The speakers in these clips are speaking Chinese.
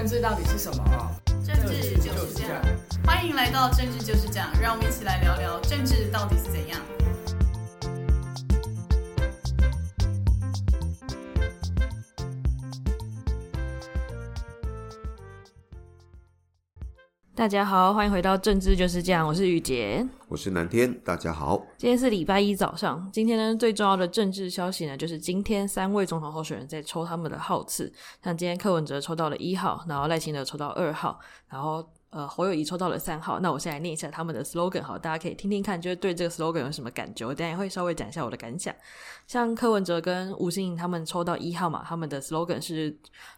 政治到底是什么？政治就是这样。欢迎来到政治就是这样，让我们一起来聊聊政治到底是怎样。大家好，欢迎回到政治就是这样，我是雨洁，我是南天，大家好。今天是礼拜一早上，今天呢最重要的政治消息呢，就是今天三位总统候选人在抽他们的号次，像今天柯文哲抽到了一号，然后赖清德抽到二号，然后呃侯友谊抽到了三号。那我现在来念一下他们的 slogan，好，大家可以听听看，就是对这个 slogan 有什么感觉？我等下也会稍微讲一下我的感想。像柯文哲跟吴欣颖他们抽到一号嘛，他们的 slogan 是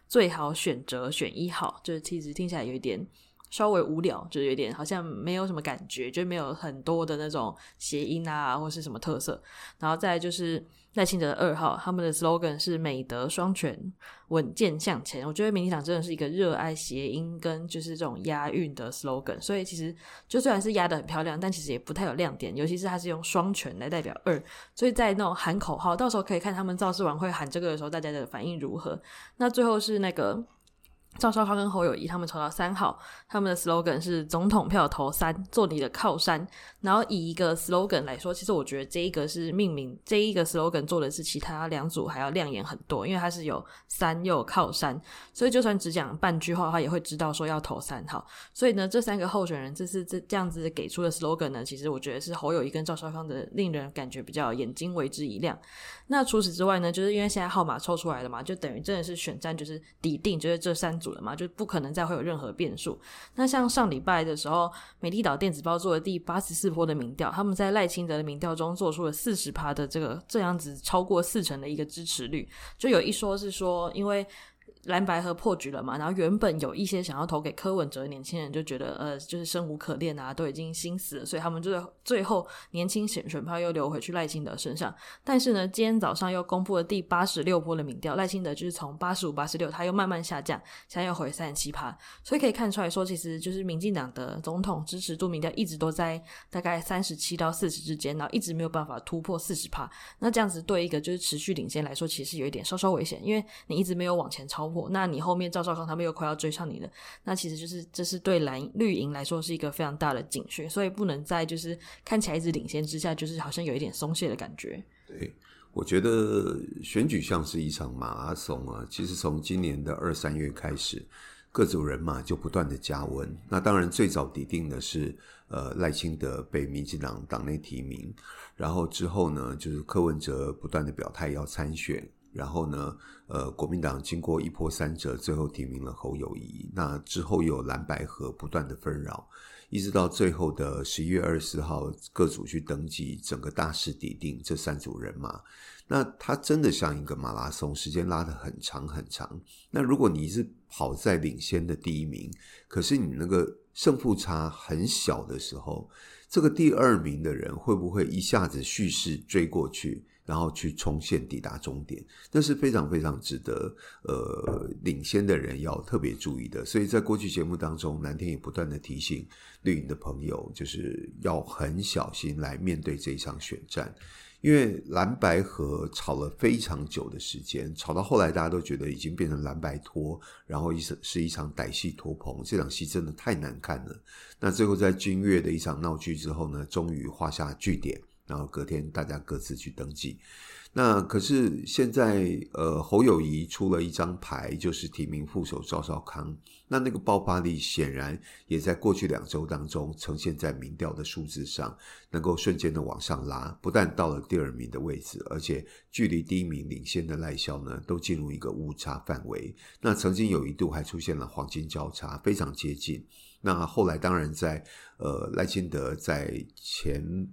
最好选择选一号，就是其实听起来有一点。稍微无聊，就是有点好像没有什么感觉，就没有很多的那种谐音啊，或是什么特色。然后再就是赖清德的二号，他们的 slogan 是美德双全，稳健向前。我觉得民进党真的是一个热爱谐音跟就是这种押韵的 slogan，所以其实就虽然是押得很漂亮，但其实也不太有亮点，尤其是它是用双全来代表二，所以在那种喊口号，到时候可以看他们造势晚会喊这个的时候，大家的反应如何。那最后是那个。赵少康跟侯友宜他们抽到三号，他们的 slogan 是“总统票投三，做你的靠山”。然后以一个 slogan 来说，其实我觉得这一个是命名，这一个 slogan 做的是其他两组还要亮眼很多，因为它是有三又有靠山，所以就算只讲半句话的话，也会知道说要投三号。所以呢，这三个候选人这是这这样子给出的 slogan 呢，其实我觉得是侯友宜跟赵少康的，令人感觉比较眼睛为之一亮。那除此之外呢，就是因为现在号码抽出来了嘛，就等于真的是选战就是底定，就是这三。组了嘛，就不可能再会有任何变数。那像上礼拜的时候，美丽岛电子报做的第八十四波的民调，他们在赖清德的民调中做出了四十趴的这个这样子超过四成的一个支持率，就有一说是说因为。蓝白合破局了嘛，然后原本有一些想要投给柯文哲的年轻人就觉得，呃，就是生无可恋啊，都已经心死了，所以他们就最后年轻选选票又流回去赖清德身上。但是呢，今天早上又公布了第八十六波的民调，赖清德就是从八十五、八十六，他又慢慢下降，现在又回三十七趴，所以可以看出来说，其实就是民进党的总统支持度民调一直都在大概三十七到四十之间，然后一直没有办法突破四十趴。那这样子对一个就是持续领先来说，其实有一点稍稍危险，因为你一直没有往前超。那你后面赵少康他们又快要追上你了，那其实就是这是对蓝绿营来说是一个非常大的警讯，所以不能在就是看起来一直领先之下，就是好像有一点松懈的感觉。对，我觉得选举像是一场马拉松啊，其实从今年的二三月开始，各组人马就不断的加温。那当然最早底定的是呃赖清德被民进党党内提名，然后之后呢就是柯文哲不断的表态要参选。然后呢，呃，国民党经过一波三折，最后提名了侯友谊。那之后有蓝白合不断的纷扰，一直到最后的十一月二十四号，各组去登记，整个大势底定这三组人马。那它真的像一个马拉松，时间拉得很长很长。那如果你是跑在领先的第一名，可是你那个胜负差很小的时候，这个第二名的人会不会一下子蓄势追过去？然后去冲线抵达终点，那是非常非常值得呃领先的人要特别注意的。所以在过去节目当中，南天也不断的提醒绿营的朋友，就是要很小心来面对这一场选战，因为蓝白合吵了非常久的时间，吵到后来大家都觉得已经变成蓝白拖，然后一是一场歹戏拖棚，这场戏真的太难看了。那最后在君越的一场闹剧之后呢，终于画下句点。然后隔天大家各自去登记，那可是现在呃侯友宜出了一张牌，就是提名副手赵少康，那那个爆发力显然也在过去两周当中呈现在民调的数字上，能够瞬间的往上拉，不但到了第二名的位置，而且距离第一名领先的赖萧呢都进入一个误差范围，那曾经有一度还出现了黄金交叉，非常接近，那后来当然在呃赖清德在前。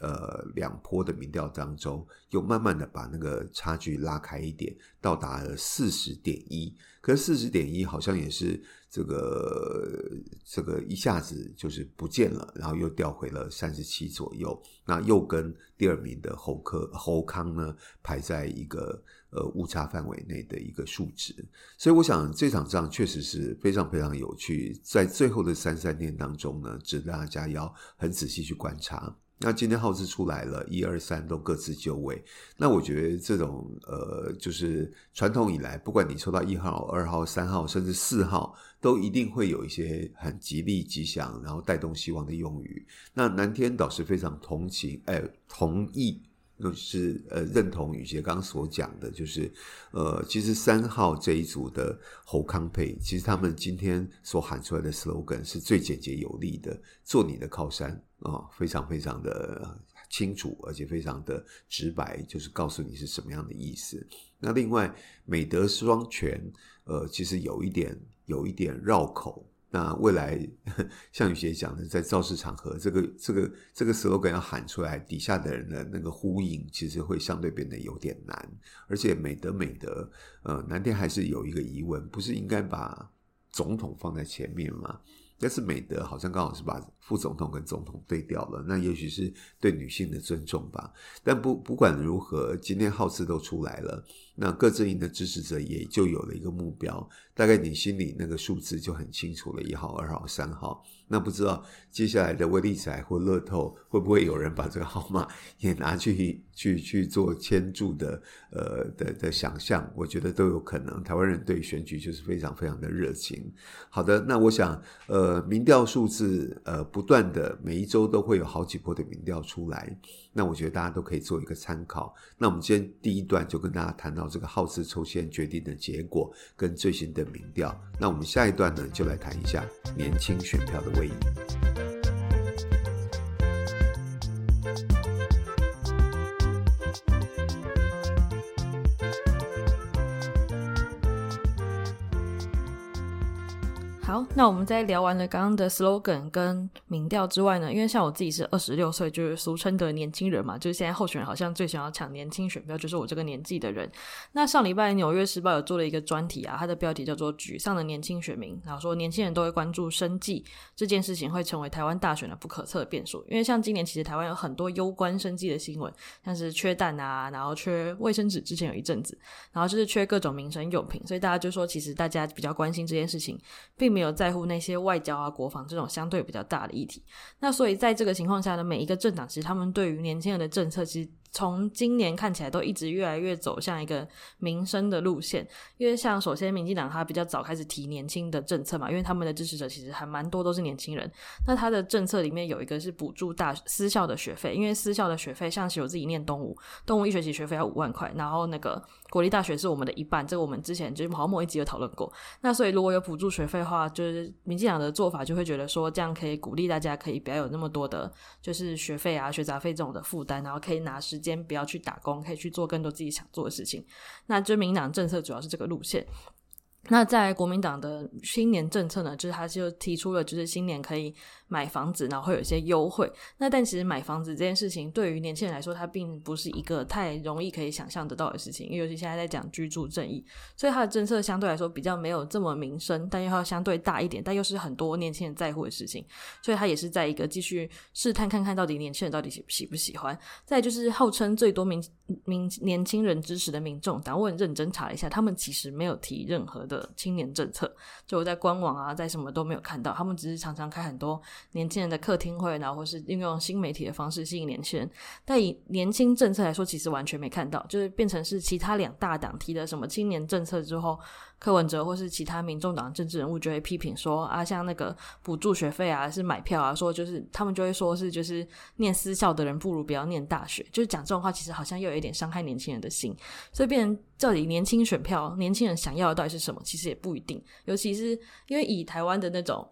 呃，两波的民调当中，又慢慢的把那个差距拉开一点，到达了四十点一。可是四十点一好像也是这个这个一下子就是不见了，然后又掉回了三十七左右。那又跟第二名的侯科侯康呢排在一个呃误差范围内的一个数值。所以我想这场仗确实是非常非常有趣，在最后的三三天当中呢，值得大家要很仔细去观察。那今天号子出来了，一二三都各自就位。那我觉得这种呃，就是传统以来，不管你抽到一号、二号、三号，甚至四号，都一定会有一些很吉利、吉祥，然后带动希望的用语。那南天倒是非常同情，哎，同意，就是呃认同宇杰刚刚所讲的，就是呃，其实三号这一组的侯康配，其实他们今天所喊出来的 slogan 是最简洁有力的，做你的靠山。啊、哦，非常非常的清楚，而且非常的直白，就是告诉你是什么样的意思。那另外，美德双全，呃，其实有一点有一点绕口。那未来 像雨杰讲的，在造势场合，这个这个这个 slogan 要喊出来，底下的人的那个呼应，其实会相对变得有点难。而且美德美德，呃，南天还是有一个疑问，不是应该把总统放在前面吗？但是美德好像刚好是把副总统跟总统对调了，那也许是对女性的尊重吧。但不不管如何，今天号次都出来了，那各阵营的支持者也就有了一个目标，大概你心里那个数字就很清楚了，一号、二号、三号。那不知道接下来的威力彩或乐透会不会有人把这个号码 也拿去去去做签注的呃的的想象？我觉得都有可能。台湾人对选举就是非常非常的热情。好的，那我想呃民调数字呃不断的每一周都会有好几波的民调出来，那我觉得大家都可以做一个参考。那我们今天第一段就跟大家谈到这个耗资抽签决定的结果跟最新的民调。那我们下一段呢就来谈一下年轻选票的。位移。好，那我们在聊完了刚刚的 slogan 跟民调之外呢，因为像我自己是二十六岁，就是俗称的年轻人嘛，就是现在候选人好像最想要抢年轻选票，就是我这个年纪的人。那上礼拜《纽约时报》有做了一个专题啊，它的标题叫做“沮丧的年轻选民”，然后说年轻人都会关注生计这件事情会成为台湾大选的不可测变数。因为像今年其实台湾有很多攸关生计的新闻，像是缺蛋啊，然后缺卫生纸，之前有一阵子，然后就是缺各种民生用品，所以大家就说其实大家比较关心这件事情，并没有在乎那些外交啊、国防这种相对比较大的议题。那所以在这个情况下呢，每一个政党其实他们对于年轻人的政策，其实。从今年看起来都一直越来越走向一个民生的路线，因为像首先民进党他比较早开始提年轻的政策嘛，因为他们的支持者其实还蛮多都是年轻人。那他的政策里面有一个是补助大私校的学费，因为私校的学费像是我自己念东吴，东吴一学期学费要五万块，然后那个国立大学是我们的一半，这个我们之前就是好像某一集有讨论过。那所以如果有补助学费的话，就是民进党的做法就会觉得说这样可以鼓励大家可以不要有那么多的，就是学费啊、学杂费这种的负担，然后可以拿时。先不要去打工，可以去做更多自己想做的事情。那就民党政策主要是这个路线。那在国民党的新年政策呢，就是他就提出了，就是新年可以买房子，然后会有一些优惠。那但其实买房子这件事情，对于年轻人来说，它并不是一个太容易可以想象得到的事情。因为尤其现在在讲居住正义，所以他的政策相对来说比较没有这么民生，但又要相对大一点，但又是很多年轻人在乎的事情。所以他也是在一个继续试探看看到底年轻人到底喜喜不喜欢。再就是号称最多民民年轻人支持的民众党，我很认真查了一下，他们其实没有提任何的。青年政策，就我在官网啊，在什么都没有看到。他们只是常常开很多年轻人的客厅会，然后或是运用新媒体的方式吸引年轻人。但以年轻政策来说，其实完全没看到，就是变成是其他两大党提的什么青年政策之后。柯文哲或是其他民众党政治人物就会批评说啊，像那个补助学费啊，是买票啊，说就是他们就会说是就是念私校的人不如不要念大学，就是讲这种话，其实好像又有一点伤害年轻人的心，所以变成到底年轻选票，年轻人想要的到底是什么，其实也不一定，尤其是因为以台湾的那种。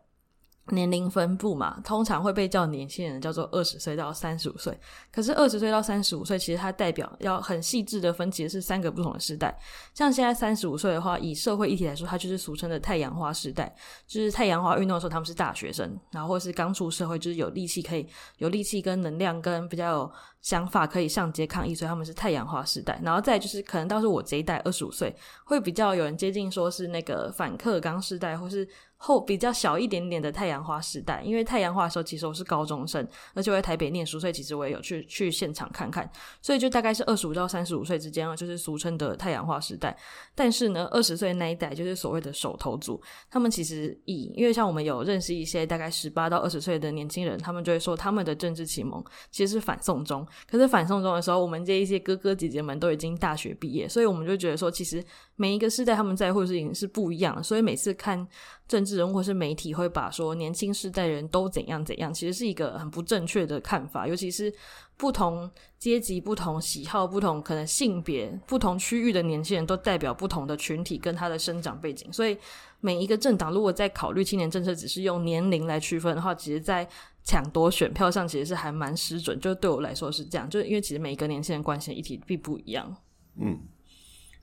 年龄分布嘛，通常会被叫年轻人叫做二十岁到三十五岁。可是二十岁到三十五岁，其实它代表要很细致的分，其实是三个不同的时代。像现在三十五岁的话，以社会议题来说，它就是俗称的太阳花时代，就是太阳花运动的时候，他们是大学生，然后或是刚出社会，就是有力气可以有力气跟能量跟比较有想法可以上街抗议，所以他们是太阳花世代。然后再就是可能到时候我这一代二十五岁，会比较有人接近说是那个反克刚世代，或是。后比较小一点点的太阳花时代，因为太阳花的时候，其实我是高中生，而且我在台北念书，所以其实我也有去去现场看看，所以就大概是二十五到三十五岁之间啊，就是俗称的太阳花时代。但是呢，二十岁那一代就是所谓的手头族，他们其实以因为像我们有认识一些大概十八到二十岁的年轻人，他们就会说他们的政治启蒙其实是反送中。可是反送中的时候，我们这一些哥哥姐姐们都已经大学毕业，所以我们就觉得说，其实每一个世代他们在乎的事情是不一样的，所以每次看。政治人物或是媒体会把说年轻世代人都怎样怎样，其实是一个很不正确的看法。尤其是不同阶级、不同喜好、不同可能性别、不同区域的年轻人都代表不同的群体跟他的生长背景。所以每一个政党如果在考虑青年政策只是用年龄来区分的话，其实在抢夺选票上其实是还蛮失准。就对我来说是这样，就是因为其实每一个年轻人关心的议题并不一样。嗯，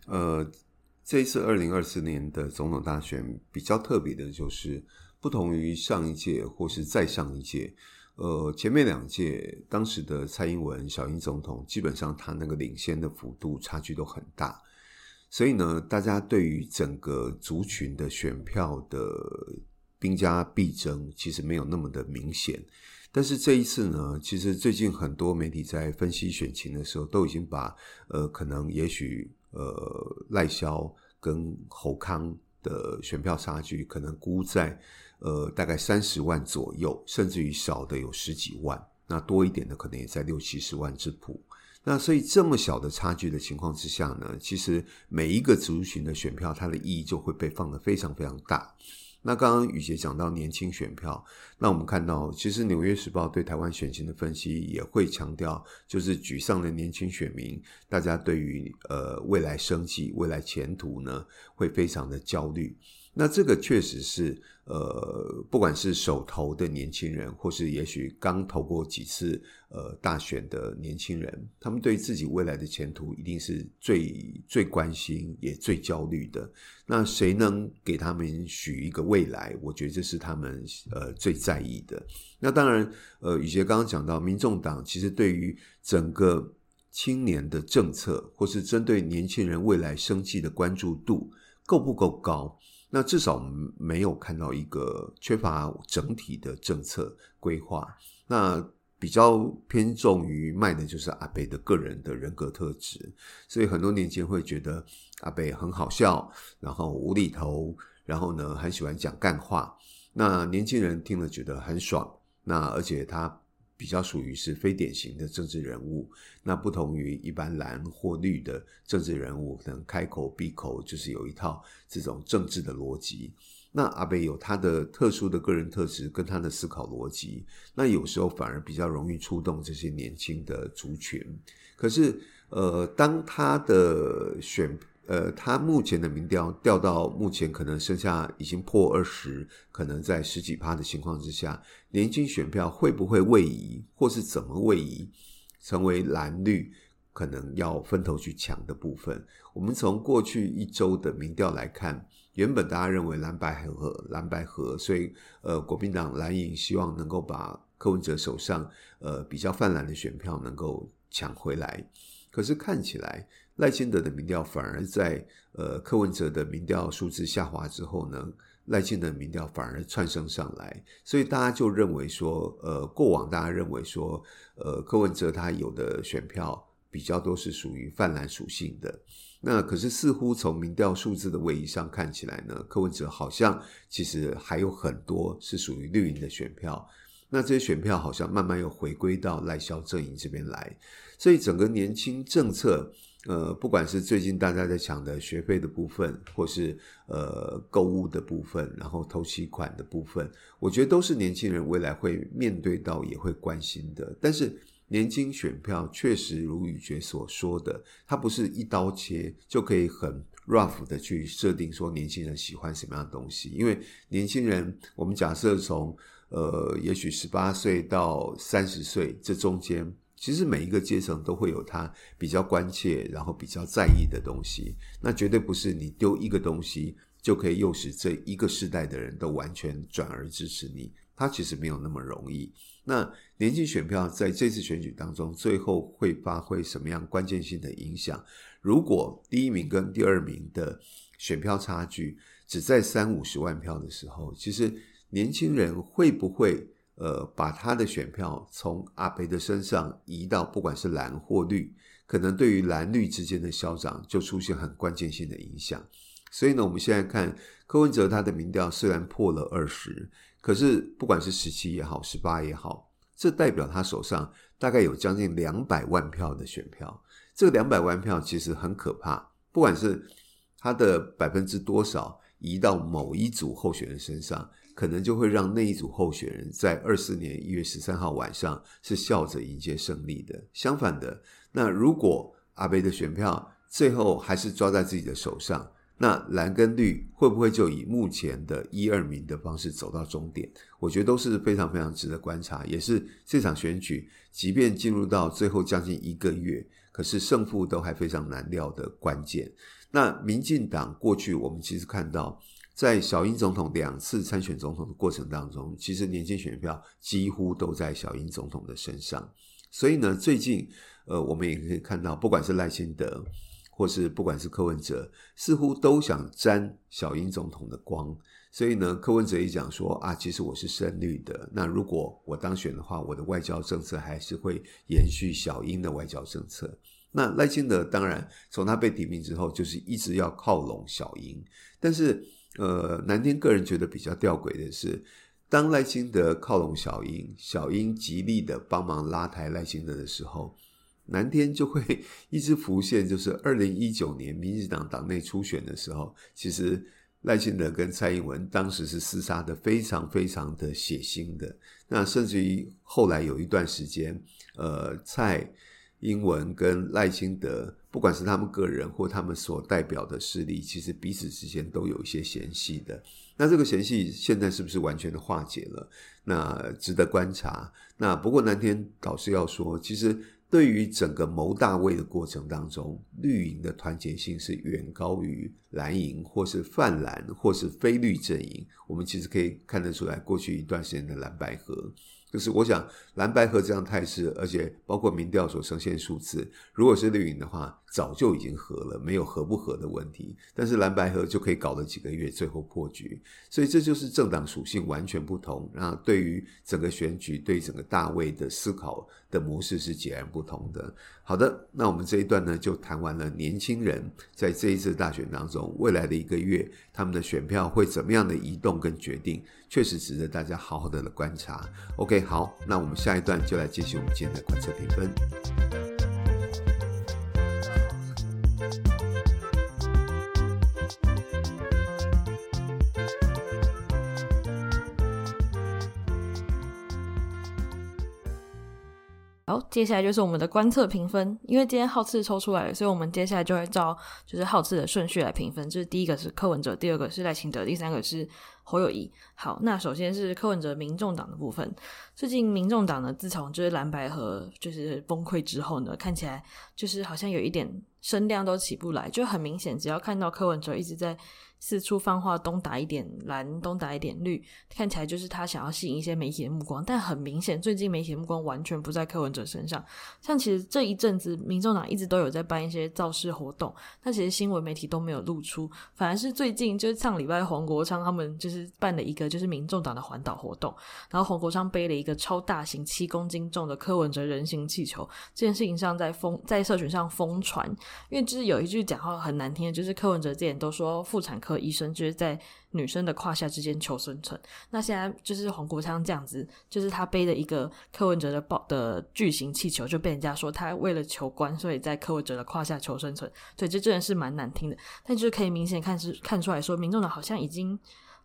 呃。这一次二零二四年的总统大选比较特别的就是，不同于上一届或是再上一届，呃，前面两届当时的蔡英文小英总统，基本上他那个领先的幅度差距都很大，所以呢，大家对于整个族群的选票的兵家必争，其实没有那么的明显。但是这一次呢，其实最近很多媒体在分析选情的时候，都已经把呃，可能也许。呃，赖萧跟侯康的选票差距可能估在呃大概三十万左右，甚至于少的有十几万，那多一点的可能也在六七十万之谱。那所以这么小的差距的情况之下呢，其实每一个族群的选票，它的意义就会被放得非常非常大。那刚刚雨杰讲到年轻选票，那我们看到，其实《纽约时报》对台湾选情的分析也会强调，就是沮丧的年轻选民，大家对于呃未来生计、未来前途呢，会非常的焦虑。那这个确实是，呃，不管是手投的年轻人，或是也许刚投过几次呃大选的年轻人，他们对自己未来的前途一定是最最关心也最焦虑的。那谁能给他们许一个未来？我觉得这是他们呃最在意的。那当然，呃，宇杰刚刚讲到，民众党其实对于整个青年的政策，或是针对年轻人未来生计的关注度够不够高？那至少没有看到一个缺乏整体的政策规划，那比较偏重于卖的就是阿北的个人的人格特质，所以很多年轻人会觉得阿北很好笑，然后无厘头，然后呢很喜欢讲干话，那年轻人听了觉得很爽，那而且他。比较属于是非典型的政治人物，那不同于一般蓝或绿的政治人物，可能开口闭口就是有一套这种政治的逻辑。那阿北有他的特殊的个人特质跟他的思考逻辑，那有时候反而比较容易触动这些年轻的族群。可是，呃，当他的选。呃，他目前的民调掉到目前可能剩下已经破二十，可能在十几趴的情况之下，年轻选票会不会位移，或是怎么位移，成为蓝绿可能要分头去抢的部分？我们从过去一周的民调来看，原本大家认为蓝白合，蓝白合，所以呃，国民党蓝营希望能够把柯文哲手上呃比较泛蓝的选票能够抢回来，可是看起来。赖清德的民调反而在呃柯文哲的民调数字下滑之后呢，赖清德民调反而窜升上来，所以大家就认为说，呃，过往大家认为说，呃，柯文哲他有的选票比较都是属于泛蓝属性的，那可是似乎从民调数字的位移上看起来呢，柯文哲好像其实还有很多是属于绿营的选票，那这些选票好像慢慢又回归到赖萧阵营这边来，所以整个年轻政策。呃，不管是最近大家在抢的学费的部分，或是呃购物的部分，然后投期款的部分，我觉得都是年轻人未来会面对到也会关心的。但是年轻选票确实如宇杰所说的，它不是一刀切就可以很 rough 的去设定说年轻人喜欢什么样的东西，因为年轻人，我们假设从呃也许十八岁到三十岁这中间。其实每一个阶层都会有他比较关切，然后比较在意的东西。那绝对不是你丢一个东西就可以诱使这一个世代的人都完全转而支持你。他其实没有那么容易。那年轻选票在这次选举当中，最后会发挥什么样关键性的影响？如果第一名跟第二名的选票差距只在三五十万票的时候，其实年轻人会不会呃把他的选票从阿北的身上移到不管是蓝或绿，可能对于蓝绿之间的消长就出现很关键性的影响。所以呢，我们现在看柯文哲他的民调虽然破了二十，可是不管是十七也好，十八也好，这代表他手上大概有将近两百万票的选票。这两百万票其实很可怕，不管是他的百分之多少移到某一组候选人身上，可能就会让那一组候选人在二四年一月十三号晚上是笑着迎接胜利的。相反的，那如果阿北的选票最后还是抓在自己的手上，那蓝跟绿会不会就以目前的一二名的方式走到终点？我觉得都是非常非常值得观察，也是这场选举，即便进入到最后将近一个月。可是胜负都还非常难料的关键。那民进党过去我们其实看到，在小英总统两次参选总统的过程当中，其实年轻选票几乎都在小英总统的身上。所以呢，最近呃，我们也可以看到，不管是赖清德，或是不管是柯文哲，似乎都想沾小英总统的光。所以呢，柯文哲一讲说啊，其实我是深绿的。那如果我当选的话，我的外交政策还是会延续小英的外交政策。那赖清德当然从他被提名之后，就是一直要靠拢小英。但是，呃，南天个人觉得比较吊诡的是，当赖清德靠拢小英，小英极力的帮忙拉抬赖清德的时候，南天就会一直浮现，就是二零一九年民进党党内初选的时候，其实。赖清德跟蔡英文当时是厮杀的非常非常的血腥的，那甚至于后来有一段时间，呃，蔡英文跟赖清德，不管是他们个人或他们所代表的势力，其实彼此之间都有一些嫌隙的。那这个嫌隙现在是不是完全的化解了？那值得观察。那不过南天导师要说，其实。对于整个谋大位的过程当中，绿营的团结性是远高于蓝营，或是泛蓝，或是非绿阵营。我们其实可以看得出来，过去一段时间的蓝白合。就是我想蓝白合这样态势，而且包括民调所呈现数字，如果是绿营的话，早就已经合了，没有合不合的问题。但是蓝白合就可以搞了几个月，最后破局。所以这就是政党属性完全不同，那对于整个选举、对整个大位的思考的模式是截然不同的。好的，那我们这一段呢，就谈完了年轻人在这一次大选当中，未来的一个月他们的选票会怎么样的移动跟决定，确实值得大家好好的来观察。OK，好，那我们下一段就来继续我们今天的观测评分。好，接下来就是我们的观测评分。因为今天号次抽出来了，所以我们接下来就会照就是号次的顺序来评分。就是第一个是柯文哲，第二个是赖清德，第三个是侯友宜。好，那首先是柯文哲民众党的部分。最近民众党呢，自从就是蓝白合就是崩溃之后呢，看起来就是好像有一点声量都起不来，就很明显，只要看到柯文哲一直在。四处放话，东打一点蓝，东打一点绿，看起来就是他想要吸引一些媒体的目光。但很明显，最近媒体的目光完全不在柯文哲身上。像其实这一阵子，民众党一直都有在办一些造势活动，但其实新闻媒体都没有露出。反而是最近，就是上礼拜黄国昌他们就是办了一个就是民众党的环岛活动，然后黄国昌背了一个超大型七公斤重的柯文哲人形气球。这件事情上在疯在社群上疯传，因为就是有一句讲话很难听，就是柯文哲之前都说妇产科。医生就是在女生的胯下之间求生存。那现在就是黄国昌这样子，就是他背的一个柯文哲的抱的巨型气球，就被人家说他为了求官，所以在柯文哲的胯下求生存。对，这真的是蛮难听的。但就是可以明显看是看出来说，民众党好像已经。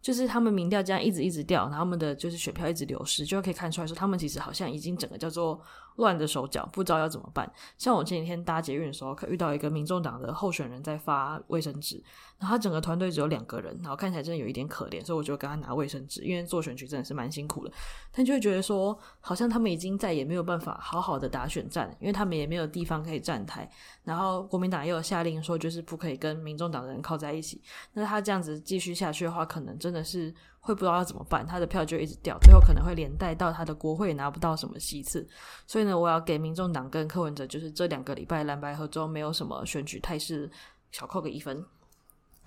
就是他们民调这样一直一直掉，然后他们的就是选票一直流失，就可以看出来说，他们其实好像已经整个叫做乱着手脚，不知道要怎么办。像我前几天搭捷运的时候，可遇到一个民众党的候选人在发卫生纸，然后他整个团队只有两个人，然后看起来真的有一点可怜，所以我就跟他拿卫生纸，因为做选举真的是蛮辛苦的。但就会觉得说，好像他们已经再也没有办法好好的打选战，因为他们也没有地方可以站台。然后国民党又有下令说，就是不可以跟民众党的人靠在一起。那他这样子继续下去的话，可能真的是会不知道要怎么办，他的票就一直掉，最后可能会连带到他的国会拿不到什么席次。所以呢，我要给民众党跟柯文哲，就是这两个礼拜蓝白合中没有什么选举态势，小扣个一分。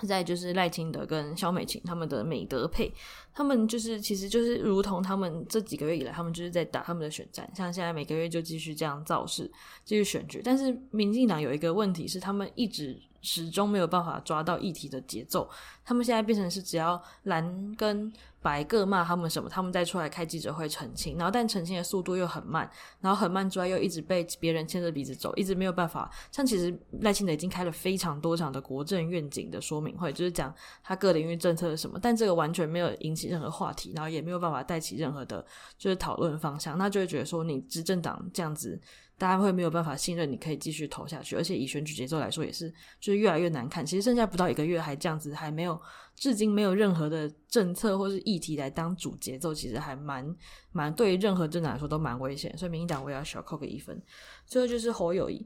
再就是赖清德跟肖美琴他们的美德配，他们就是其实就是如同他们这几个月以来，他们就是在打他们的选战，像现在每个月就继续这样造势，继续选举。但是民进党有一个问题是，他们一直。始终没有办法抓到议题的节奏，他们现在变成是只要蓝跟白各骂他们什么，他们再出来开记者会澄清，然后但澄清的速度又很慢，然后很慢之外又一直被别人牵着鼻子走，一直没有办法。像其实赖清德已经开了非常多场的国政愿景的说明会，就是讲他各领域政策是什么，但这个完全没有引起任何话题，然后也没有办法带起任何的就是讨论方向，那就会觉得说你执政党这样子。大家会没有办法信任你，可以继续投下去，而且以选举节奏来说，也是就是越来越难看。其实剩下不到一个月，还这样子，还没有至今没有任何的政策或是议题来当主节奏，其实还蛮蛮对于任何政党来说都蛮危险。所以民进党我也要小扣个一分。最后就是侯友谊，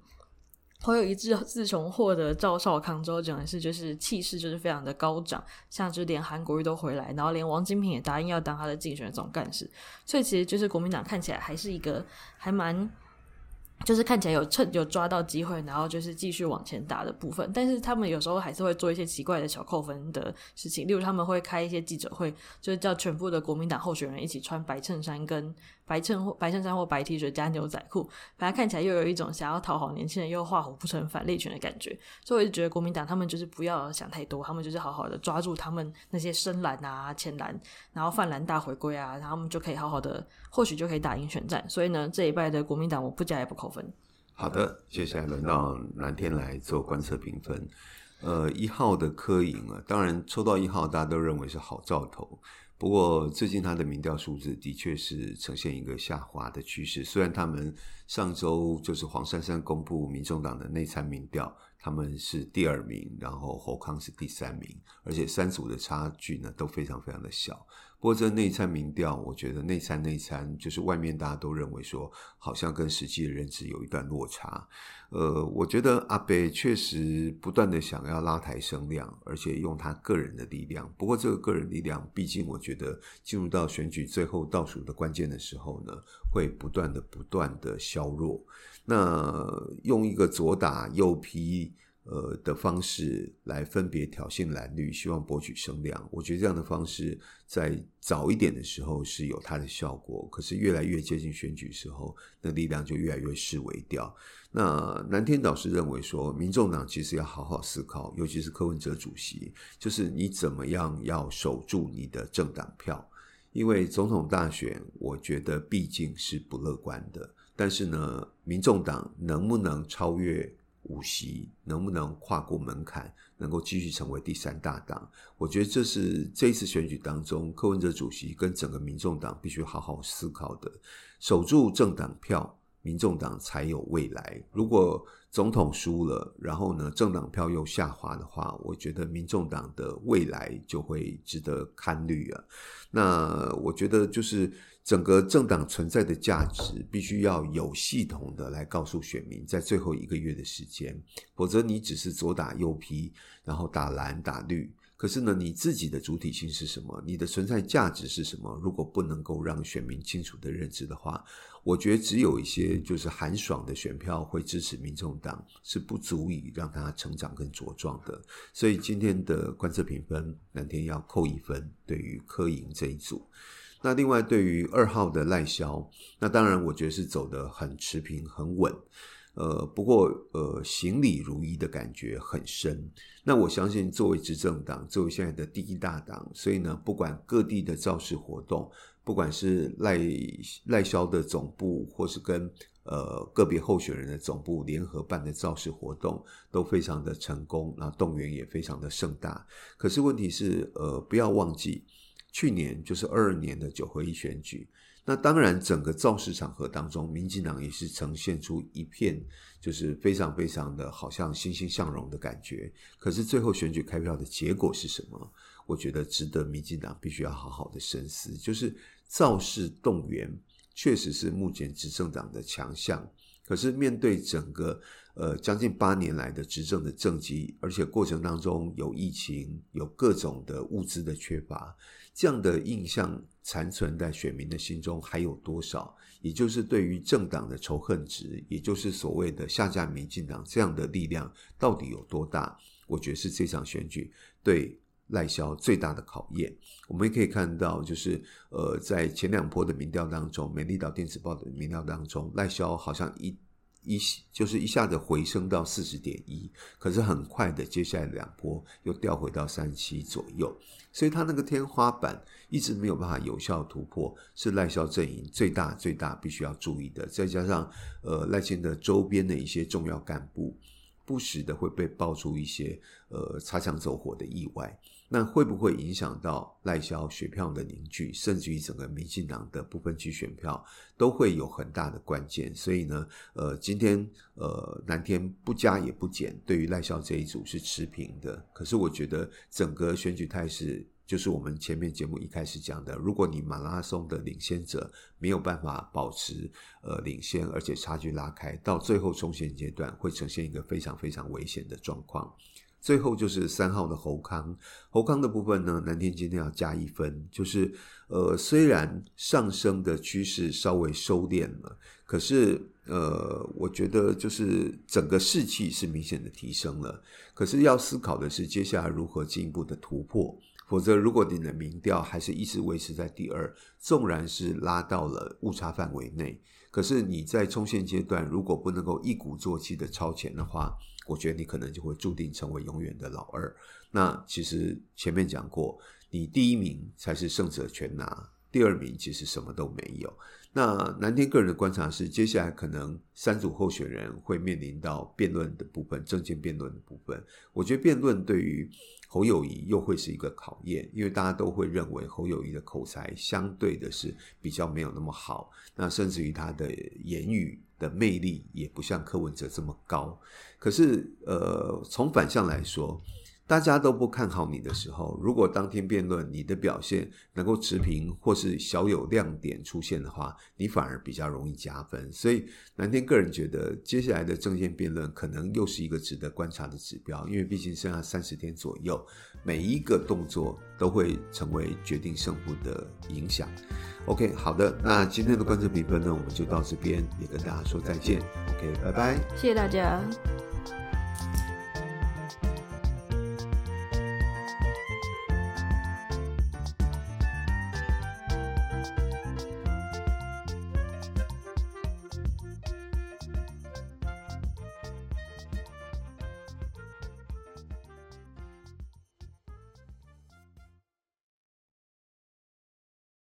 侯友谊自自从获得赵少康之后，整的是就是气势就是非常的高涨，像就连韩国瑜都回来，然后连王金平也答应要当他的竞选总干事，所以其实就是国民党看起来还是一个还蛮。就是看起来有趁有抓到机会，然后就是继续往前打的部分。但是他们有时候还是会做一些奇怪的小扣分的事情，例如他们会开一些记者会，就是叫全部的国民党候选人一起穿白衬衫跟白衬或白衬衫或白 T 恤加牛仔裤，反正看起来又有一种想要讨好年轻人又画虎不成反类犬的感觉。所以我就觉得国民党他们就是不要想太多，他们就是好好的抓住他们那些深蓝啊、浅蓝，然后泛蓝大回归啊，然后他们就可以好好的，或许就可以打赢选战。所以呢，这一拜的国民党我不加也不扣分。好的，接下来轮到蓝天来做观测评分。呃，一号的柯盈啊，当然抽到一号，大家都认为是好兆头。不过最近他的民调数字的确是呈现一个下滑的趋势。虽然他们上周就是黄珊珊公布民众党的内参民调，他们是第二名，然后侯康是第三名，而且三组的差距呢都非常非常的小。不过这内参民调，我觉得内参内参就是外面大家都认为说，好像跟实际的认知有一段落差。呃，我觉得阿北确实不断的想要拉抬声量，而且用他个人的力量。不过这个个人力量，毕竟我觉得进入到选举最后倒数的关键的时候呢，会不断的不断的削弱。那用一个左打右劈。呃的方式来分别挑衅蓝绿，希望博取声量。我觉得这样的方式在早一点的时候是有它的效果，可是越来越接近选举时候，那力量就越来越式微掉。那南天导师认为说，民众党其实要好好思考，尤其是柯文哲主席，就是你怎么样要守住你的政党票，因为总统大选，我觉得毕竟是不乐观的。但是呢，民众党能不能超越？五席能不能跨过门槛，能够继续成为第三大党？我觉得这是这一次选举当中，柯文哲主席跟整个民众党必须好好思考的。守住政党票，民众党才有未来。如果总统输了，然后呢，政党票又下滑的话，我觉得民众党的未来就会值得堪虑啊。那我觉得就是。整个政党存在的价值，必须要有系统的来告诉选民，在最后一个月的时间，否则你只是左打右批，然后打蓝打绿。可是呢，你自己的主体性是什么？你的存在价值是什么？如果不能够让选民清楚的认知的话，我觉得只有一些就是寒爽的选票会支持民众党，是不足以让他成长跟茁壮的。所以今天的观测评分，蓝天要扣一分，对于柯盈这一组。那另外，对于二号的赖萧，那当然我觉得是走得很持平、很稳，呃，不过呃，行礼如一的感觉很深。那我相信，作为执政党，作为现在的第一大党，所以呢，不管各地的造势活动，不管是赖赖萧的总部，或是跟呃个别候选人的总部联合办的造势活动，都非常的成功，那动员也非常的盛大。可是问题是，呃，不要忘记。去年就是二二年的九合一选举，那当然整个造势场合当中，民进党也是呈现出一片就是非常非常的好像欣欣向荣的感觉。可是最后选举开票的结果是什么？我觉得值得民进党必须要好好的深思。就是造势动员确实是目前执政党的强项，可是面对整个。呃，将近八年来的执政的政绩，而且过程当中有疫情，有各种的物资的缺乏，这样的印象残存在选民的心中还有多少？也就是对于政党的仇恨值，也就是所谓的下架民进党这样的力量到底有多大？我觉得是这场选举对赖萧最大的考验。我们也可以看到，就是呃，在前两波的民调当中，美丽岛电子报的民调当中，赖萧好像一。一就是一下子回升到四十点一，可是很快的，接下来两波又掉回到三十七左右，所以他那个天花板一直没有办法有效突破，是赖萧阵营最大最大必须要注意的。再加上呃赖清德周边的一些重要干部，不时的会被爆出一些呃擦枪走火的意外。那会不会影响到赖萧选票的凝聚，甚至于整个民进党的不分区选票都会有很大的关键。所以呢，呃，今天呃南天不加也不减，对于赖萧这一组是持平的。可是我觉得整个选举态势，就是我们前面节目一开始讲的，如果你马拉松的领先者没有办法保持呃领先，而且差距拉开，到最后冲线阶段会呈现一个非常非常危险的状况。最后就是三号的侯康，侯康的部分呢，南天今天要加一分，就是呃，虽然上升的趋势稍微收敛了，可是呃，我觉得就是整个士气是明显的提升了。可是要思考的是，接下来如何进一步的突破，否则如果你的民调还是一直维持在第二，纵然是拉到了误差范围内，可是你在冲线阶段如果不能够一鼓作气的超前的话，我觉得你可能就会注定成为永远的老二。那其实前面讲过，你第一名才是胜者全拿，第二名其实什么都没有。那南天个人的观察是，接下来可能三组候选人会面临到辩论的部分，政见辩论的部分。我觉得辩论对于侯友宜又会是一个考验，因为大家都会认为侯友宜的口才相对的是比较没有那么好，那甚至于他的言语的魅力也不像柯文哲这么高。可是，呃，从反向来说，大家都不看好你的时候，如果当天辩论你的表现能够持平或是小有亮点出现的话，你反而比较容易加分。所以南天个人觉得，接下来的政见辩论可能又是一个值得观察的指标，因为毕竟剩下三十天左右，每一个动作都会成为决定胜负的影响。OK，好的，那今天的观测评分呢，我们就到这边，也跟大家说再见。OK，拜拜，谢谢大家。